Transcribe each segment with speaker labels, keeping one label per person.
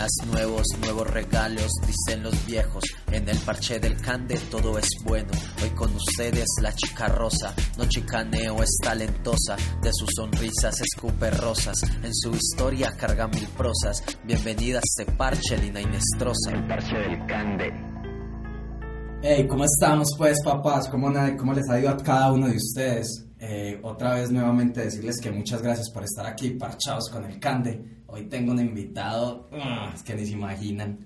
Speaker 1: días nuevos, nuevos regalos, dicen los viejos. En el parche del cande todo es bueno. Hoy con ustedes la chica rosa, no chicaneo, es talentosa. De sus sonrisas escupe rosas, en su historia carga mil prosas. Bienvenida a este parche, Lina Inestrosa.
Speaker 2: El parche del cande.
Speaker 3: Hey, ¿cómo estamos pues papás? ¿Cómo, cómo les ha ido a cada uno de ustedes? Eh, otra vez nuevamente decirles que muchas gracias por estar aquí parchados con el Cande. Hoy tengo un invitado ah, es que ni se imaginan.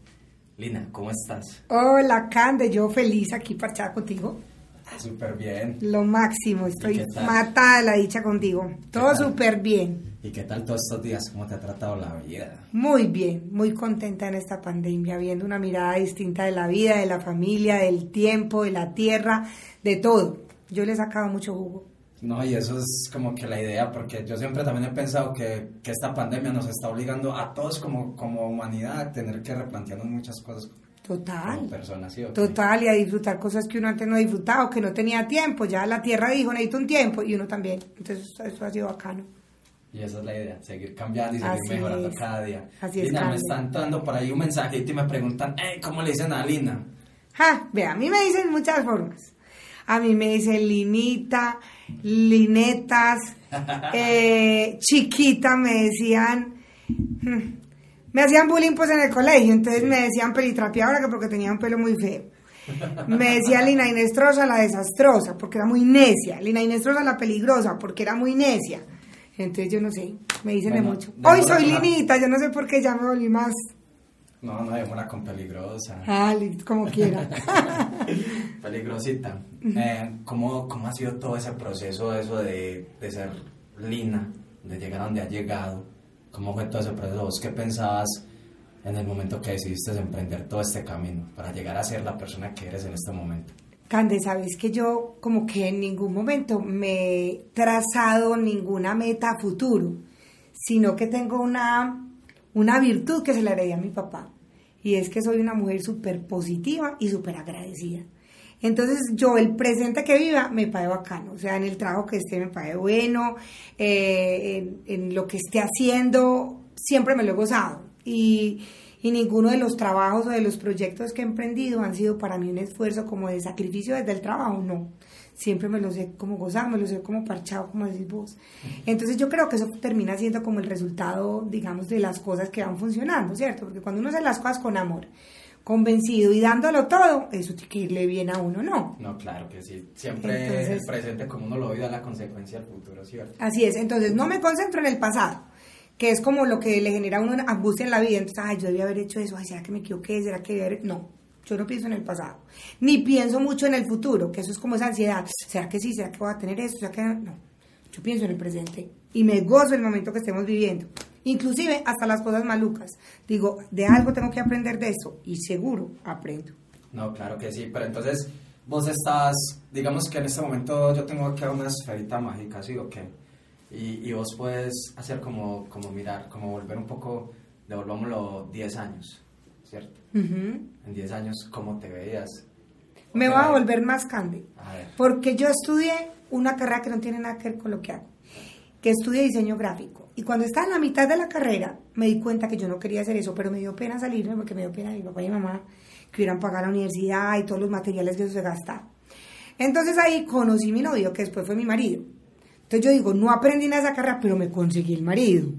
Speaker 3: Lina, ¿cómo estás?
Speaker 4: Hola, Cande, yo feliz aquí parchada contigo.
Speaker 3: Ah, Súper bien.
Speaker 4: Lo máximo, estoy matada de la dicha contigo. Todo súper bien,
Speaker 3: ¿Y qué tal todos estos días? ¿Cómo te ha tratado la vida?
Speaker 4: muy bien, muy contenta en esta pandemia, viendo una mirada distinta de la vida, de la familia, del tiempo, de la tierra, de todo. Yo le he sacado mucho jugo.
Speaker 3: No, y eso es como que la idea, porque yo siempre también he pensado que, que esta pandemia nos está obligando a todos como, como humanidad a tener que replantearnos muchas cosas como
Speaker 4: Total.
Speaker 3: personas, ¿sí?
Speaker 4: Total, y a disfrutar cosas que uno antes no disfrutaba, que no tenía tiempo. Ya la tierra dijo, necesito un tiempo, y uno también. Entonces, eso ha sido bacano.
Speaker 3: Y esa es la idea, seguir cambiando y seguir
Speaker 4: Así
Speaker 3: mejorando
Speaker 4: es.
Speaker 3: cada día.
Speaker 4: Así es,
Speaker 3: Lina, me
Speaker 4: Carmen.
Speaker 3: está entrando por ahí un mensajito y me preguntan, hey, ¿cómo le dicen a Lina?
Speaker 4: Ja, ve, a mí me dicen muchas formas. A mí me dicen linita, linetas, eh, chiquita me decían, hmm, me hacían bullying pues en el colegio, entonces me decían pelitrapeadora que porque tenía un pelo muy feo. Me decía Lina Inestrosa la desastrosa porque era muy necia, Lina Inestrosa la peligrosa porque era muy necia. Entonces yo no sé, me dicen
Speaker 3: Bueno,
Speaker 4: de mucho. Hoy soy linita, yo no sé por qué ya me volví más,
Speaker 3: No, no, démosla con peligrosa.
Speaker 4: ah, como quiera.
Speaker 3: Peligrosita. Eh, ¿cómo, ¿Cómo ha sido todo ese proceso eso de, de ser Lina, de llegar a donde ha llegado? ¿Cómo fue todo ese proceso? ¿Vos qué pensabas en el momento que decidiste emprender todo este camino para llegar a ser la persona que eres en este momento?
Speaker 4: Cande, sabes que yo como que en ningún momento me he trazado ninguna meta a futuro, sino que tengo una, una virtud que se le heredé a mi papá, y es que soy una mujer súper positiva y súper agradecida. Entonces yo el presente que viva me parece bacano, o sea, en el trabajo que esté me parece bueno, eh, en, en lo que esté haciendo, siempre me lo he gozado. Y, y ninguno de los trabajos o de los proyectos que he emprendido han sido para mí un esfuerzo como de sacrificio desde el trabajo, no. Siempre me los he como gozado, me los he como parchado, como decís vos. Entonces yo creo que eso termina siendo como el resultado, digamos, de las cosas que van funcionando, ¿cierto? Porque cuando uno hace las cosas con amor, convencido y dándolo todo, eso tiene que irle bien a uno, ¿no?
Speaker 3: No, claro que sí. Siempre
Speaker 4: Entonces-
Speaker 3: el presente como uno lo vive da la consecuencia del futuro, ¿cierto?
Speaker 4: Así es, entonces no me concentro en el pasado, que es como lo que le genera a uno angustia en la vida. Entonces, ay, yo debía haber hecho eso, ay, ¿será que me equivoqué? ¿Será que debía haber...? No, yo no pienso en el pasado, ni pienso mucho en el futuro, que eso es como esa ansiedad. ¿Será que sí? ¿Será que voy a tener eso? ¿Será que no? No, yo pienso en el presente y me gozo el momento que estemos viviendo. Inclusive hasta las cosas malucas. Digo, de algo tengo que aprender de eso y seguro aprendo.
Speaker 3: No, claro que sí, pero entonces vos estás, digamos que en este momento yo tengo acá una esferita mágica, ¿sí o qué? Y, y vos puedes hacer como, como mirar, como volver un poco, devolvámoslo 10 años, ¿cierto? En 10 años, ¿cómo te veías?
Speaker 4: Me voy a volver más.
Speaker 3: A ver,
Speaker 4: Porque yo estudié una carrera que no tiene nada que ver con lo que hago, que estudié diseño gráfico. Y cuando estaba en la mitad de la carrera, me di cuenta que yo no quería hacer eso, pero me dio pena salirme porque me dio pena mi papá y mi mamá que hubieran pagado la universidad y todos los materiales que eso se gastaba. Entonces ahí conocí a mi novio, que después fue mi marido. Entonces yo digo, no aprendí nada de esa carrera, pero me conseguí el marido.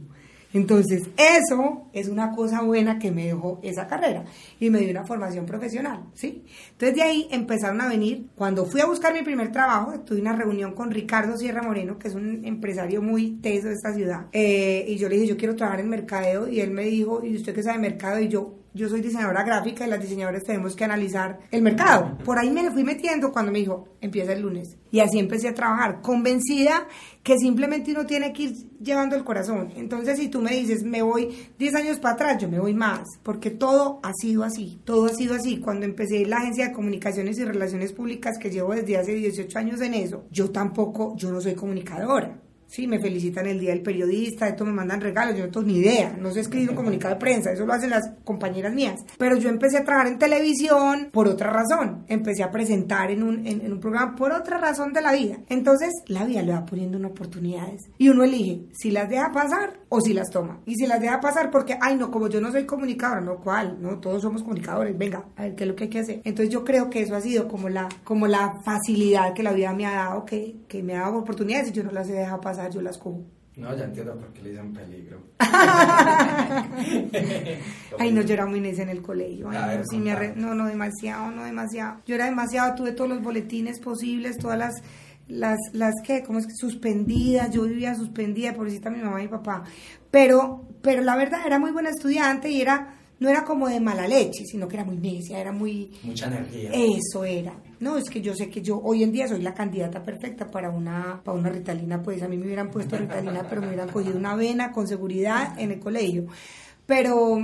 Speaker 4: Entonces, eso es una cosa buena que me dejó esa carrera y me dio una formación profesional, ¿sí? Entonces, de ahí empezaron a venir. Cuando fui a buscar mi primer trabajo, tuve una reunión con Ricardo Sierra Moreno, que es un empresario muy teso de esta ciudad. Eh, y yo le dije, yo quiero trabajar en mercadeo. Y él me dijo, ¿y usted qué sabe mercado? Y yo, yo soy diseñadora gráfica y las diseñadoras tenemos que analizar el mercado. Por ahí me fui metiendo cuando me dijo, empieza el lunes. Y así empecé a trabajar, convencida que simplemente uno tiene que ir llevando el corazón. Entonces, si tú me dices, me voy 10 años para atrás, yo me voy más, porque todo ha sido así, todo ha sido así. Cuando empecé la agencia de comunicaciones y relaciones públicas, que llevo desde hace 18 años en eso, yo tampoco, yo no soy comunicadora. Sí, me felicitan el día del periodista, esto me mandan regalos, yo no tengo ni idea, no sé escribir un comunicado de prensa, eso lo hacen las compañeras mías. Pero yo empecé a trabajar en televisión por otra razón, empecé a presentar en un, en, un programa por otra razón de la vida. Entonces, la vida le va poniendo unas oportunidades y uno elige si las deja pasar o si las toma. Y si las deja pasar porque, ay, no, como yo no soy comunicadora, no, ¿cuál? No, todos somos comunicadores, venga, a ver qué es lo que hay que hacer. Entonces, yo creo que eso ha sido como la, como la facilidad que la vida me ha dado, que, que me ha dado oportunidades y yo no las he dejado pasar yo las cojo.
Speaker 3: No, ya entiendo por qué le dicen peligro.
Speaker 4: Ay, no, yo era muy necia en el colegio. no, sí me no, no, demasiado, no demasiado. Yo era demasiado, tuve todos los boletines posibles, todas las, las, las que, ¿cómo es que? Suspendidas, yo vivía suspendida, pobrecita mi mamá y mi papá. Pero, pero la verdad, era muy buena estudiante y era no era como de mala leche, sino que era muy necia, era muy...
Speaker 3: Mucha energía.
Speaker 4: Eso era. No, es que yo sé que yo hoy en día soy la candidata perfecta para una, para una ritalina, pues a mí me hubieran puesto ritalina, pero me hubieran cogido una vena con seguridad en el colegio. Pero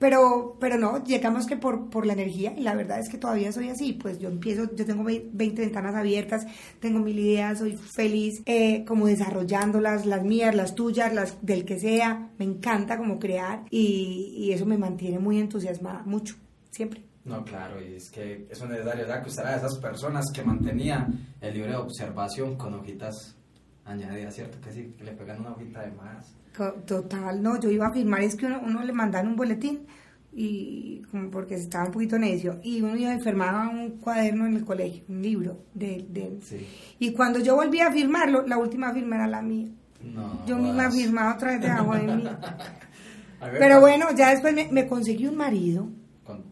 Speaker 4: pero, pero no, llegamos que por, por la energía y la verdad es que todavía soy así, pues yo empiezo, yo tengo 20 ventanas abiertas, tengo mil ideas, soy feliz eh, como desarrollándolas, las mías, las tuyas, las del que sea, me encanta como crear y, eso me mantiene muy entusiasmada, mucho, siempre.
Speaker 3: No, claro, y es que eso es necesario, ¿verdad? Que usted esas personas que mantenía el libro de observación con hojitas añadidas, ¿cierto? Que sí, que le pegan una hojita de más.
Speaker 4: Total, no, yo iba a firmar, es que uno, le mandan un boletín y como porque estaba un poquito necio y uno iba a firmar un cuaderno en el colegio, un libro de, de y cuando yo volví a firmarlo, la última firma era la mía. No, yo misma firmaba otra vez de agua de mí. Pero bueno, ya después me, me conseguí un marido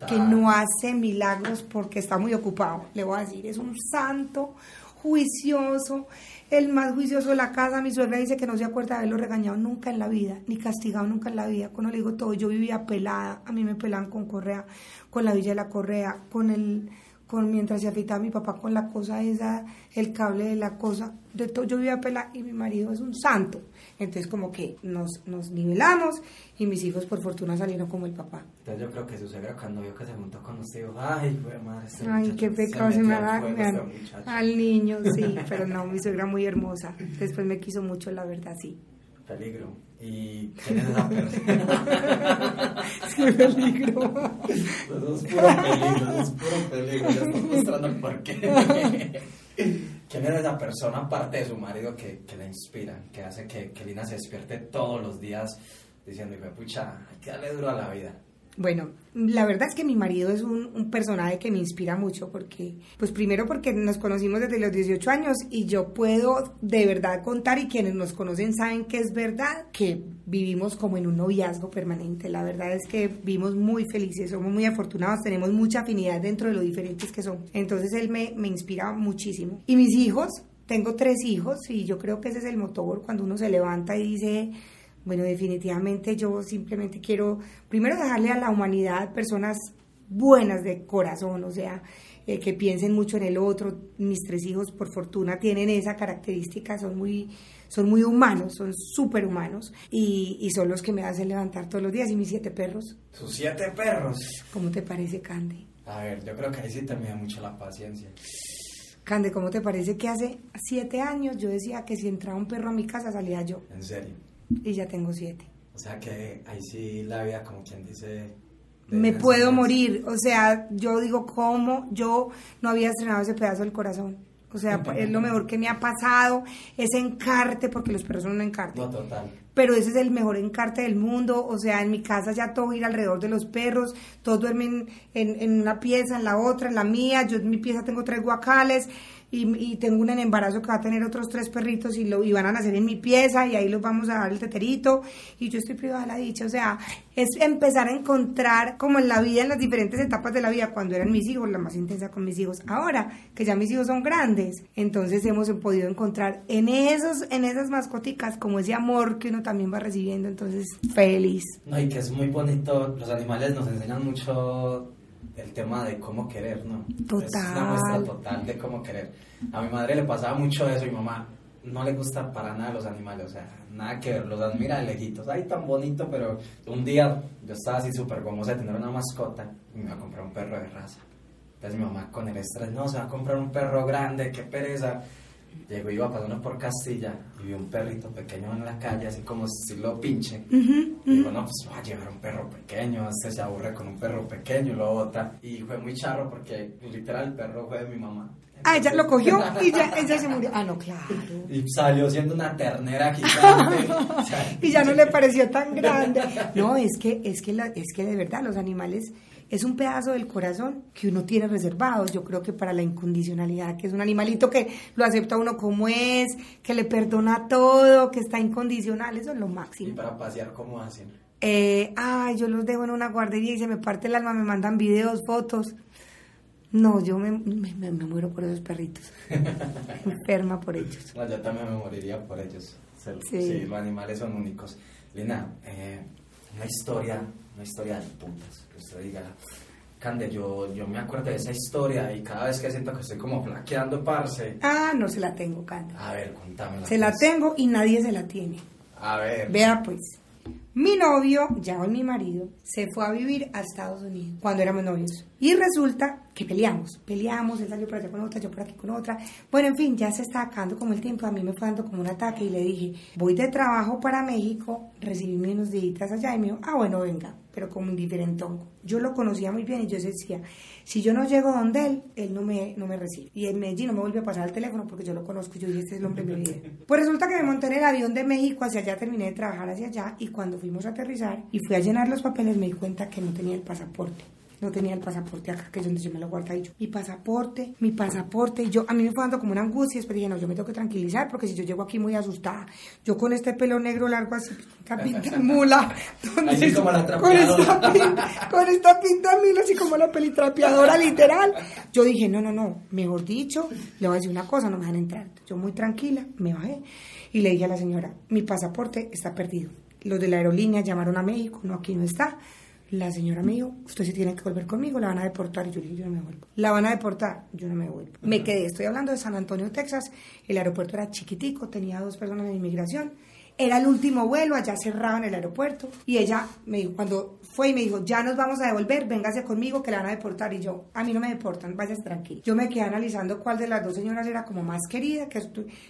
Speaker 4: que no hace milagros porque está muy ocupado, le voy a decir, es un santo juicioso, el más juicioso de la casa, mi suegra dice que no se acuerda de haberlo regañado nunca en la vida, ni castigado nunca en la vida. Cuando le digo todo, yo vivía pelada, a mí me pelaban con correa, con la villa de la correa, con el con mientras se afeitaba mi papá con la cosa esa, el cable de la cosa, de todo, yo vivía pelada y mi marido es un santo. Entonces como que nos, nos nivelamos y mis hijos por fortuna salieron como el papá.
Speaker 3: Entonces yo creo que su suegra cuando vio que se juntó con usted dijo, ay, madre, este
Speaker 4: Ay, qué pecado se, me da este al niño, sí, pero no, mi suegra muy hermosa. Después me quiso mucho, la verdad, sí.
Speaker 3: Peligro. ¿Y quién es esa persona?
Speaker 4: sí, peligro.
Speaker 3: Eso es puro peligro, eso es puro peligro. Ya estoy mostrando por qué. ¿Quién es esa persona, aparte de su marido, que, que la inspira, que hace que, que Lina se despierte todos los días diciendo, pucha, hay que darle duro a la vida?
Speaker 4: Bueno, la verdad es que mi marido es un, personaje que me inspira mucho porque, pues primero porque nos conocimos desde los 18 años y yo puedo de verdad contar y quienes nos conocen saben que es verdad que vivimos como en un noviazgo permanente. La verdad es que vivimos muy felices, somos muy afortunados, tenemos mucha afinidad dentro de lo diferentes que son. Entonces él me, me inspira muchísimo. Y mis hijos, tengo tres hijos y yo creo que ese es el motor cuando uno se levanta y dice bueno, definitivamente yo simplemente quiero primero dejarle a la humanidad personas buenas de corazón, o sea, eh, que piensen mucho en el otro. Mis tres hijos, por fortuna, tienen esa característica, son muy, son muy humanos, son súper humanos y, y, son los que me hacen levantar todos los días. Y mis siete perros.
Speaker 3: ¿Sus siete perros?
Speaker 4: ¿Cómo te parece, Cande?
Speaker 3: A ver, yo creo que ahí sí te me da mucho la paciencia.
Speaker 4: Cande, ¿cómo te parece que hace siete años yo decía que si entraba un perro a mi casa salía yo?
Speaker 3: ¿En serio?
Speaker 4: Y ya tengo siete.
Speaker 3: O sea que ahí sí la vida, como quien dice...
Speaker 4: Me puedo morir, o sea, yo digo, ¿cómo? Yo no había estrenado ese pedazo del corazón. O sea, es lo mejor que me ha pasado, ese encarte, porque los perros son un encarte.
Speaker 3: No, total.
Speaker 4: Pero ese es el mejor encarte del mundo, o sea, en mi casa ya todo ir alrededor de los perros, todos duermen en, una pieza, en la otra, en la mía, yo en mi pieza tengo tres guacales, y, tengo un embarazo que va a tener otros tres perritos y, lo, y van a nacer en mi pieza y ahí los vamos a dar el teterito y yo estoy privada de la dicha. O sea, es empezar a encontrar como en la vida, en las diferentes etapas de la vida, cuando eran mis hijos, la más intensa con mis hijos. Ahora que ya mis hijos son grandes, entonces hemos podido encontrar en, esos, en esas mascoticas como ese amor que uno también va recibiendo. Entonces, feliz.
Speaker 3: No, y que es muy bonito, los animales nos enseñan mucho el tema de cómo querer, ¿no?
Speaker 4: Total.
Speaker 3: Es una muestra total de cómo querer. A mi madre le pasaba mucho eso y mamá no le gusta para nada los animales, o sea, nada que ver, los admira de lejitos. Ay, tan bonito, pero un día yo estaba así súper famosa de tener una mascota y me iba a comprar un perro de raza. Entonces mi mamá con el estrés, no, se va a comprar un perro grande, qué pereza. Llegó, iba pasando por Castilla y vio un perrito pequeño en la calle, así como si lo pinche. Y digo, no, pues va a llevar un perro pequeño, este se aburre con un perro pequeño y lo bota. Y fue muy charro porque literal el perro fue de mi mamá.
Speaker 4: Ah, ella lo cogió y ya ella se murió. Ah, no, claro.
Speaker 3: Y salió siendo una ternera gigante.
Speaker 4: Y ya no le pareció tan grande. No, es que, es que, la- es que de verdad los animales es un pedazo del corazón que uno tiene reservado. Yo creo que para la incondicionalidad, que es un animalito que lo acepta uno como es, que le perdona todo, que está incondicional, eso es lo
Speaker 3: y
Speaker 4: máximo.
Speaker 3: para pasear, ¿cómo hacen?
Speaker 4: Eh, ay, yo los dejo en una guardería y se me parte el alma, me mandan videos, fotos. No, yo me, me, me- me muero por esos perritos. Enferma por ellos.
Speaker 3: No, yo también me moriría por ellos.
Speaker 4: Sí.
Speaker 3: Sí, los animales son únicos. Lina, eh, una historia, una historia de putas. Que usted diga, Cande, yo, yo me acuerdo de esa historia y cada vez que siento que estoy como flaqueando, parce.
Speaker 4: Ah, no se la tengo, Cande.
Speaker 3: A ver, contámela.
Speaker 4: Se la
Speaker 3: pues.
Speaker 4: tengo y nadie se la tiene.
Speaker 3: A ver.
Speaker 4: Vea pues, mi novio, ya hoy mi marido, se fue a vivir a Estados Unidos cuando éramos novios. Y resulta que peleamos, peleamos, él salió por allá con otra, yo por aquí con otra. Bueno, en fin, ya se está acabando como el tiempo, a mí me fue dando como un ataque y le dije, voy de trabajo para México, recibí unos días allá y me dijo, ah, bueno, venga, pero como un diferentón. Yo lo conocía muy bien y yo decía, si yo no llego donde él, él no me, no me recibe. Y en Medellín no me volvió a pasar el teléfono porque yo lo conozco y yo dije, este es el hombre de mi vida. Pues resulta que me monté en el avión de México hacia allá, terminé de trabajar hacia allá y cuando fuimos a aterrizar y fui a llenar los papeles me di cuenta que no tenía el pasaporte. No tenía el pasaporte acá, que es donde yo me lo guardo y yo, mi pasaporte, mi pasaporte, y yo, a mí me fue dando como una angustia, después dije, no, yo me tengo que tranquilizar, porque si yo llego aquí muy asustada, yo con este pelo negro largo así, capita mula, donde-
Speaker 3: Así como la
Speaker 4: con esta, con esta pinta mil así como la pelitrapeadora literal. Yo dije, no, no, no, mejor dicho, le voy a decir una cosa, no me dejan entrar. Yo muy tranquila, me bajé y le dije a la señora, mi pasaporte está perdido. Los de la aerolínea llamaron a México, no, aquí no está. La señora me dijo, usted se tiene que volver conmigo, la van a deportar. Y yo le dije, yo no me vuelvo. La van a deportar, yo no me vuelvo. Me quedé, estoy hablando de San Antonio, Texas. El aeropuerto era chiquitico, tenía dos personas en inmigración. Era el último vuelo, allá cerraban el aeropuerto. Y ella me dijo, cuando fue y me dijo, ya nos vamos a devolver, véngase conmigo que la van a deportar. Y yo, a mí no me deportan, váyase tranquilo. Yo me quedé analizando cuál de las dos señoras era como más querida, que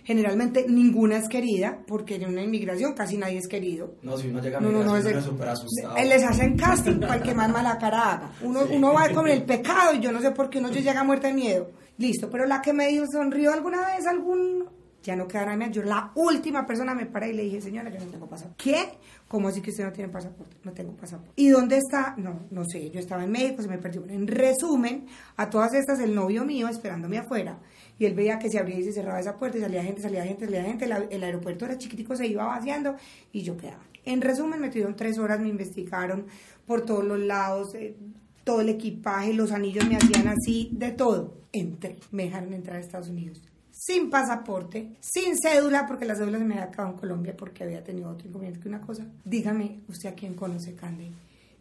Speaker 4: generalmente ninguna es querida, porque en una inmigración casi nadie es querido.
Speaker 3: No, si uno llega a
Speaker 4: No, no, no, es
Speaker 3: es súper asustado.
Speaker 4: Les hacen casting para el que más mala cara haga. Uno, uno va con el pecado y yo no sé por qué uno llega muerta de miedo. Listo, pero la que me dijo, sonrió alguna vez algún... Ya no quedará más. Yo la última persona me paré y le dije, señora, yo no tengo pasaporte. ¿Qué? ¿Cómo así que usted no tiene pasaporte? No tengo pasaporte. ¿Y dónde está? No, no sé. Yo estaba en México, se me perdió. En resumen, a todas estas, el novio mío esperándome afuera. Y él veía que se abría y se cerraba esa puerta y salía gente, salía gente, salía gente. El aeropuerto era chiquitico, se iba vaciando y yo quedaba. En resumen, me tuvieron tres horas, me investigaron por todos los lados, eh, todo el equipaje, los anillos me hacían así, de todo. Entré, me dejaron entrar a Estados Unidos. Sin pasaporte, sin cédula, porque la cédula se me había acabado en Colombia porque había tenido otro inconveniente que una cosa. Dígame, ¿usted a quién conoce, Candy?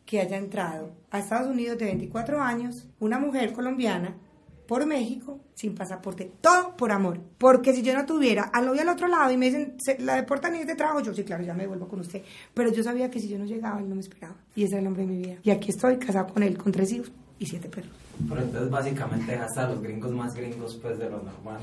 Speaker 4: Que haya entrado a Estados Unidos de 24 años, una mujer colombiana, por México, sin pasaporte. Todo por amor. Porque si yo no tuviera al novio al otro lado y me dicen, "Se- la deportan y es de trabajo, yo sí, claro, ya me devuelvo con usted. Pero yo sabía que si yo no llegaba, él no me esperaba. Y ese era el hombre de mi vida. Y aquí estoy, casado con él, con tres hijos y siete perros.
Speaker 3: Pero entonces básicamente dejaste a los gringos más gringos pues de lo normal.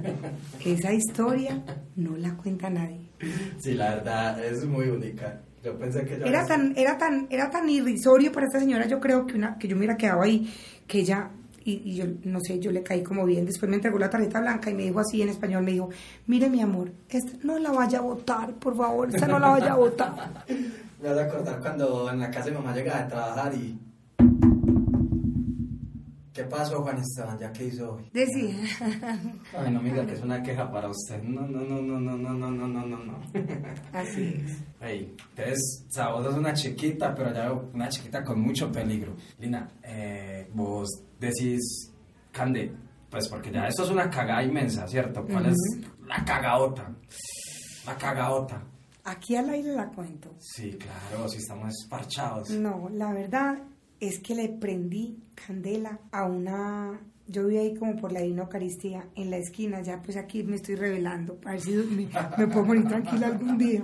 Speaker 4: Esa historia no la cuenta nadie.
Speaker 3: sí, la verdad es muy única. Yo pensé que
Speaker 4: Era tan, era tan, era tan irrisorio para esta señora, yo creo que una, que yo me hubiera quedado ahí, que ella, y, y yo no sé, yo le caí como bien, después me entregó la tarjeta blanca y me dijo así en español, me dijo, mire mi amor, esta no la vaya a votar, por favor, esta no la vaya a votar.
Speaker 3: Me vas a acordar cuando en la casa de mi mamá llegaba a trabajar y... ¿Qué pasó, Juan Esteban? ¿Ya qué hizo hoy?
Speaker 4: Decía,
Speaker 3: Ay, no me diga que es una queja para usted. No, no, no, no, no, no, no, no, no, no,
Speaker 4: así es.
Speaker 3: Ey, entonces, o sea, vos sos una chiquita, pero ya veo una chiquita con mucho peligro. Lina, eh, vos decís, Cande, pues porque ya esto es una cagada inmensa, ¿cierto? ¿Cuál es la cagaota? La cagaota.
Speaker 4: Aquí al aire la cuento.
Speaker 3: Sí, claro, si estamos parchados.
Speaker 4: No, la verdad es que le prendí candela a una... Yo vi ahí como por la Divina Eucaristía en la esquina, ya pues aquí me estoy revelando, para ver si me, puedo morir tranquila algún día.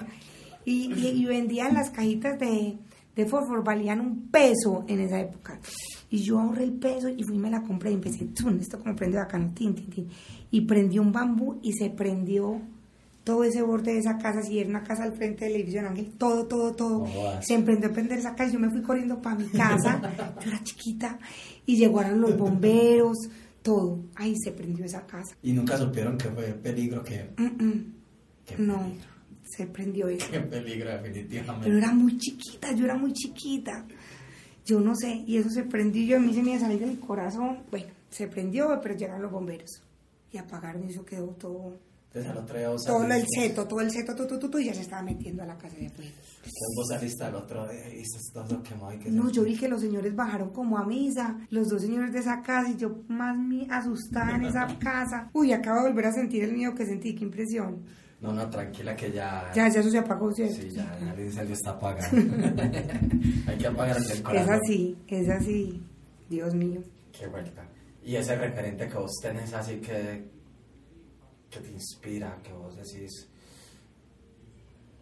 Speaker 4: Y, y, vendían las cajitas de, de fósforo, valían un peso en esa época. Y yo ahorré el peso y fui me la compré y empecé, esto como prende bacano, tin, tin, tin. Y prendí un bambú y se prendió todo ese borde de esa casa, si era una casa al frente del edificio de Ángel, todo, todo, todo. se emprendió a prender esa casa, yo me fui corriendo para mi casa, yo era chiquita, y llegaron los bomberos, todo. Ahí se prendió esa casa.
Speaker 3: ¿Y nunca supieron que fue peligro que...?
Speaker 4: no, se prendió eso.
Speaker 3: Qué peligro, definitivamente.
Speaker 4: Pero era muy chiquita, yo era muy chiquita. Yo no sé, y eso se prendió, yo a mí se me iba a salir del corazón. Bueno, se prendió, pero llegaron los bomberos. Y apagaron y eso quedó todo todo el seto, todo el seto, tú, tú, tú, y ya se estaba metiendo a la casa de afuera.
Speaker 3: vos saliste al otro día y todo quemado?
Speaker 4: Que no, yo vi que los señores bajaron como a misa, los dos señores de esa casa, y yo más me asustada en esa casa. Uy, acabo de volver a sentir el miedo que sentí, qué impresión.
Speaker 3: No, no, tranquila que ya...
Speaker 4: Ya, ya eso se apagó, ¿cierto?
Speaker 3: Sí, ya, ya el incendio está apagado. Hay que apagar el corazón.
Speaker 4: Es así, es así. Dios mío.
Speaker 3: Qué vuelta. Y ese referente que vos tenés así que que te inspira, que vos decís?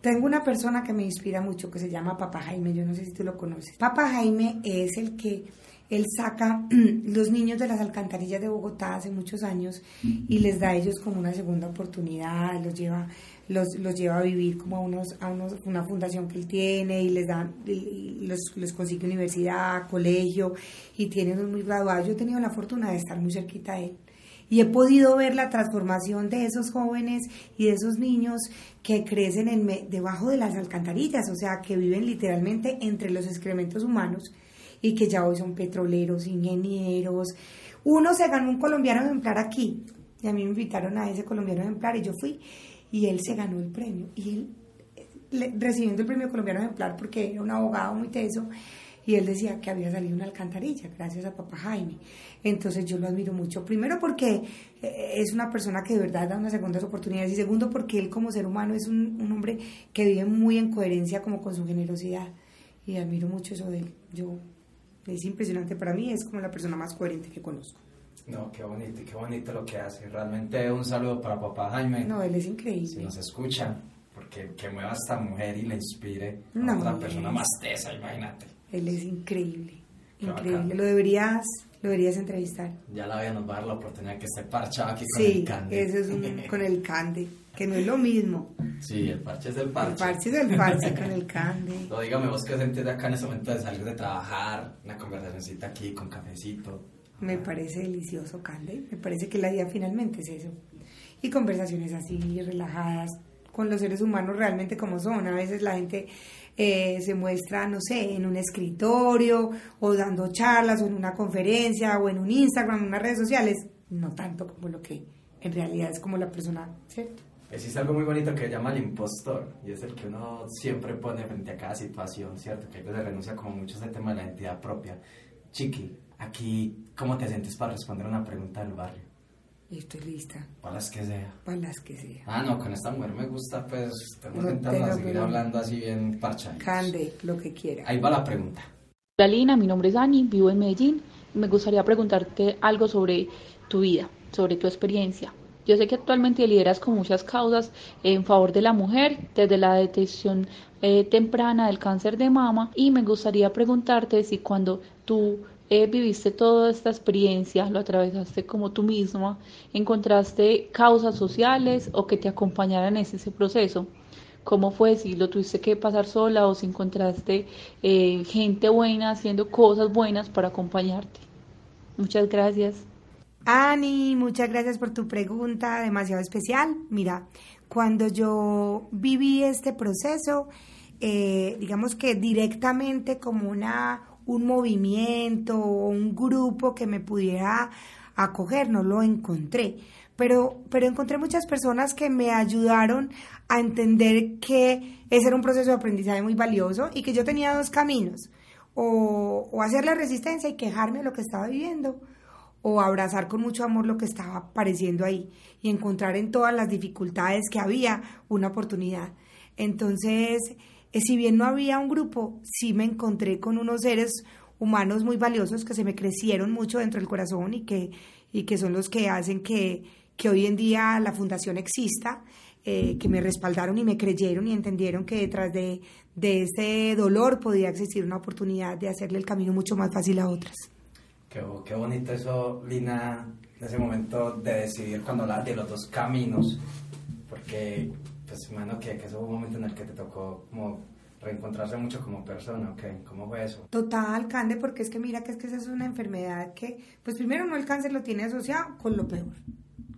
Speaker 4: Tengo una persona que me inspira mucho que se llama Papa Jaime, yo no sé si tú lo conoces. Papa Jaime es el que él saca los niños de las alcantarillas de Bogotá hace muchos años y les da a ellos como una segunda oportunidad, los lleva, los, los lleva a vivir como a, unos, a unos, una fundación que él tiene y les da, los, les consigue universidad, colegio y tienen muy graduados. Yo he tenido la fortuna de estar muy cerquita de él y he podido ver la transformación de esos jóvenes y de esos niños que crecen en debajo de las alcantarillas, o sea, que viven literalmente entre los excrementos humanos y que ya hoy son petroleros, ingenieros. Uno se ganó un colombiano ejemplar aquí, y a mí me invitaron a ese colombiano ejemplar y yo fui, y él se ganó el premio. Y él, recibiendo el premio colombiano ejemplar porque era un abogado muy teso, y él decía que había salido una alcantarilla gracias a papá Jaime. Entonces yo lo admiro mucho. Primero porque eh, es una persona que de verdad da unas segundas oportunidades y segundo porque él como ser humano es un, hombre que vive muy en coherencia como con su generosidad y admiro mucho eso de él. Yo, es impresionante para mí, es como la persona más coherente que conozco.
Speaker 3: No, qué bonito qué bonito lo que hace. Realmente un saludo para papá Jaime.
Speaker 4: No, él es increíble.
Speaker 3: Si nos escucha, porque que mueva a esta mujer y le inspire a otra persona más tesa, imagínate.
Speaker 4: Él es increíble, increíble. Lo deberías, lo deberías entrevistar.
Speaker 3: Ya la vida nos va a dar la oportunidad que esté parchado aquí con el cande.
Speaker 4: Sí, eso es con el cande, que no es lo mismo.
Speaker 3: Sí, el parche es del parche.
Speaker 4: El parche es del parche con el cande.
Speaker 3: No, dígame vos que sentís acá en ese momento de salir de trabajar, una conversacióncita aquí con cafecito.
Speaker 4: Me parece delicioso, Cande. Me parece que la vida finalmente es eso. Y conversaciones así, relajadas, con los seres humanos realmente como son. A veces la gente eh, se muestra, no sé, en un escritorio o dando charlas o en una conferencia o en un Instagram, en unas redes sociales, no tanto como lo que en realidad es como la persona, ¿cierto?
Speaker 3: Existe algo muy bonito que se llama el impostor y es el que uno siempre pone frente a cada situación, ¿cierto? Que veces renuncia como mucho a ese tema de la identidad propia. Chiqui, aquí, ¿cómo te sientes para responder una pregunta del barrio?
Speaker 4: Estoy lista.
Speaker 3: Para las que sea.
Speaker 4: Para las que sea.
Speaker 3: Ah, no, con esta mujer me gusta, pues, estamos intentando seguir hablando así bien parchado.
Speaker 4: Cande, lo que quiera.
Speaker 3: Ahí va la pregunta.
Speaker 2: Hola Lina, mi nombre es Dani, vivo en Medellín. Me gustaría preguntarte algo sobre tu vida, sobre tu experiencia. Yo sé que actualmente lideras con muchas causas en favor de la mujer, desde la detección eh, temprana del cáncer de mama, y me gustaría preguntarte si cuando tú eh, viviste toda esta experiencia, lo atravesaste como tú misma, encontraste causas sociales o que te acompañaran en ese proceso. ¿Cómo fue? Si lo tuviste que pasar sola o si encontraste eh, gente buena haciendo cosas buenas para acompañarte. Muchas gracias.
Speaker 4: Ani, muchas gracias por tu pregunta, demasiado especial. Mira, cuando yo viví este proceso, eh, digamos que directamente como una un movimiento o un grupo que me pudiera acoger, no lo encontré. Pero, pero encontré muchas personas que me ayudaron a entender que ese era un proceso de aprendizaje muy valioso y que yo tenía dos caminos, o, o hacer la resistencia y quejarme de lo que estaba viviendo, o abrazar con mucho amor lo que estaba apareciendo ahí y encontrar en todas las dificultades que había una oportunidad. Entonces, si bien no había un grupo, sí me encontré con unos seres humanos muy valiosos que se me crecieron mucho dentro del corazón y que, y que son los que hacen que, que hoy en día la fundación exista, eh, que me respaldaron y me creyeron y entendieron que detrás de, de este dolor podía existir una oportunidad de hacerle el camino mucho más fácil a otras.
Speaker 3: Qué, qué bonito eso, Lina, ese momento de decidir cuando hablas de los dos caminos, porque, pues, mano, que, que ese fue un momento en el que te tocó como reencontrarse mucho como persona, ¿ok? ¿Cómo fue eso?
Speaker 4: Total, Cande, porque es que mira que es que esa es una enfermedad que, pues primero no el cáncer lo tiene asociado con lo peor,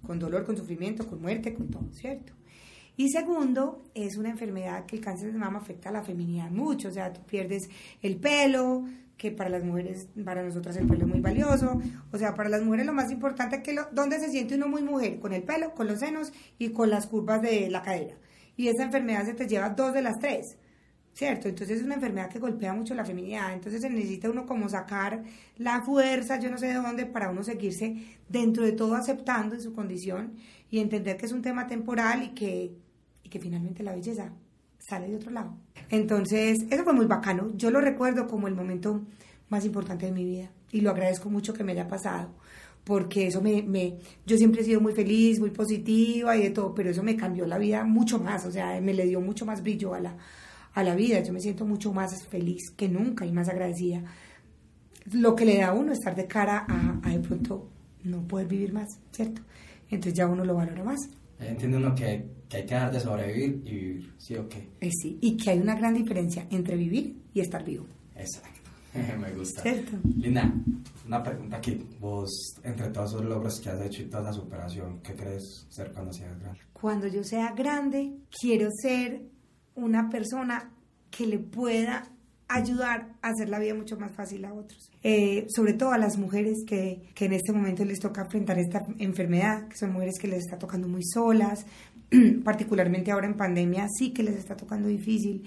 Speaker 4: con dolor, con sufrimiento, con muerte, con todo, ¿cierto? Y segundo, es una enfermedad que el cáncer de mama afecta a la feminidad mucho, o sea, tú pierdes el pelo, que para las mujeres, para nosotras el pelo es muy valioso, o sea, para las mujeres lo más importante es que lo, ¿dónde se siente uno muy mujer? Con el pelo, con los senos y con las curvas de la cadera. Y esa enfermedad se te lleva dos de las tres. ¿cierto? Entonces es una enfermedad que golpea mucho la feminidad, entonces se necesita uno como sacar la fuerza, yo no sé de dónde, para uno seguirse dentro de todo aceptando su condición y entender que es un tema temporal y que, y que finalmente la belleza sale de otro lado. Entonces, eso fue muy bacano, yo lo recuerdo como el momento más importante de mi vida y lo agradezco mucho que me haya pasado porque eso me, me, yo siempre he sido muy feliz, muy positiva y de todo, pero eso me cambió la vida mucho más, o sea, me le dio mucho más brillo a la, a la vida. Yo me siento mucho más feliz que nunca y más agradecida. Lo que le da a uno estar de cara a, de pronto no poder vivir más, ¿cierto? Entonces ya uno lo valora más.
Speaker 3: Entiende uno que, hay que dejar de sobrevivir y vivir, ¿sí o qué?
Speaker 4: Eh, sí, y que hay una gran diferencia entre vivir y estar vivo.
Speaker 3: Exacto, me gusta.
Speaker 4: ¿Cierto?
Speaker 3: Lina, una pregunta aquí. Vos, entre todos esos logros que has hecho y toda esa superación, ¿qué crees ser cuando seas grande?
Speaker 4: Cuando yo sea grande, quiero ser una persona que le pueda ayudar a hacer la vida mucho más fácil a otros. Eh, sobre todo a las mujeres que, que, en este momento les toca enfrentar esta enfermedad, que son mujeres que les está tocando muy solas, particularmente ahora en pandemia sí que les está tocando difícil.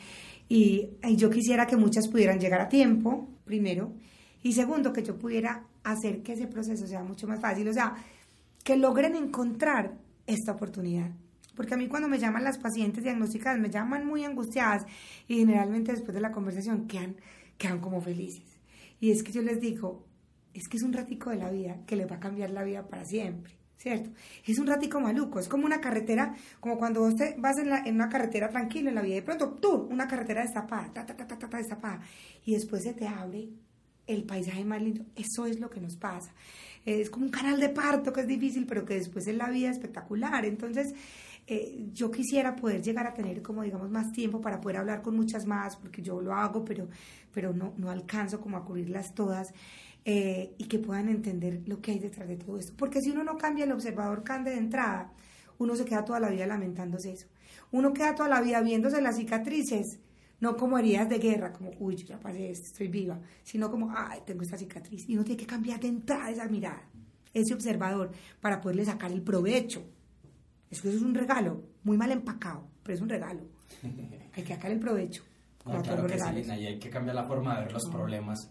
Speaker 4: Y, y yo quisiera que muchas pudieran llegar a tiempo, primero, y segundo, que yo pudiera hacer que ese proceso sea mucho más fácil, o sea, que logren encontrar esta oportunidad porque a mí cuando me llaman las pacientes diagnosticadas, me llaman muy angustiadas y generalmente después de la conversación quedan, quedan como felices. Y es que yo les digo, es que es un ratico de la vida que les va a cambiar la vida para siempre. ¿Cierto? Es un ratico maluco, es como una carretera, como cuando vos vas en, en, una carretera tranquilo en la vida, y de pronto tú, una carretera destapada, ta, ta, ta, ta, ta, destapada, y después se te abre el paisaje más lindo. Eso es lo que nos pasa. Es como un canal de parto que es difícil, pero que después es la vida espectacular. Entonces, eh, yo quisiera poder llegar a tener como digamos más tiempo para poder hablar con muchas más, porque yo lo hago, pero, pero no, no alcanzo como a cubrirlas todas. Eh, y que puedan entender lo que hay detrás de todo esto. Porque si uno no cambia el observador cande de entrada, uno se queda toda la vida lamentándose eso. Uno queda toda la vida viéndose las cicatrices, no como heridas de guerra, como, uy, yo ya pasé esto, estoy viva, sino como, ay, tengo esta cicatriz. Y uno tiene que cambiar de entrada esa mirada, ese observador, para poderle sacar el provecho es que eso es un regalo, muy mal empacado, pero es un regalo. Hay que sacar el provecho.
Speaker 3: No, claro que sí, y hay que cambiar la forma de ver los problemas.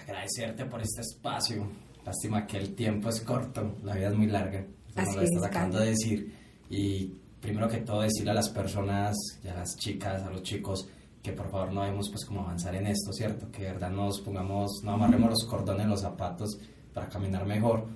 Speaker 3: Agradecerte por este espacio. Lástima que el tiempo es corto, la vida es muy larga. Como lo estás acabando de decir. Y primero que todo decirle a las personas, y a las chicas, a los chicos, que por favor no debemos pues como avanzar en esto, ¿cierto? Que de verdad nos pongamos, no amarremos los cordones en los zapatos para caminar mejor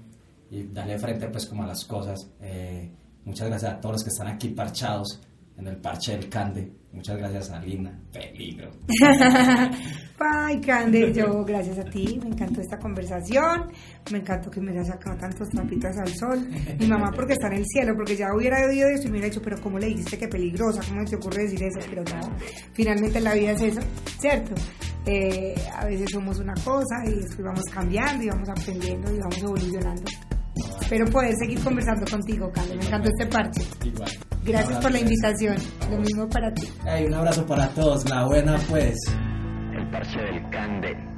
Speaker 3: y darle frente pues como a las cosas. Eh, Muchas gracias a todos los que están aquí parchados en el parche del Cande. Muchas gracias a Lina. Peligro.
Speaker 4: Ay, Cande, yo gracias a ti. Me encantó esta conversación. Me encantó que me hayas sacado tantos trapitas al sol. Mi mamá porque está en el cielo, porque ya hubiera oído eso y me hubiera dicho, pero ¿cómo le dijiste que peligrosa? ¿Cómo te ocurre decir eso? Pero no, finalmente la vida es eso, ¿cierto? Eh, a veces somos una cosa y después vamos cambiando y vamos aprendiendo y vamos evolucionando. Espero poder seguir conversando contigo, Carlos. Me encantó este parche.
Speaker 3: Igual.
Speaker 4: Gracias por la invitación. Lo mismo para ti.
Speaker 3: Hey, un abrazo para todos. La buena, pues.
Speaker 1: El parche del Cande.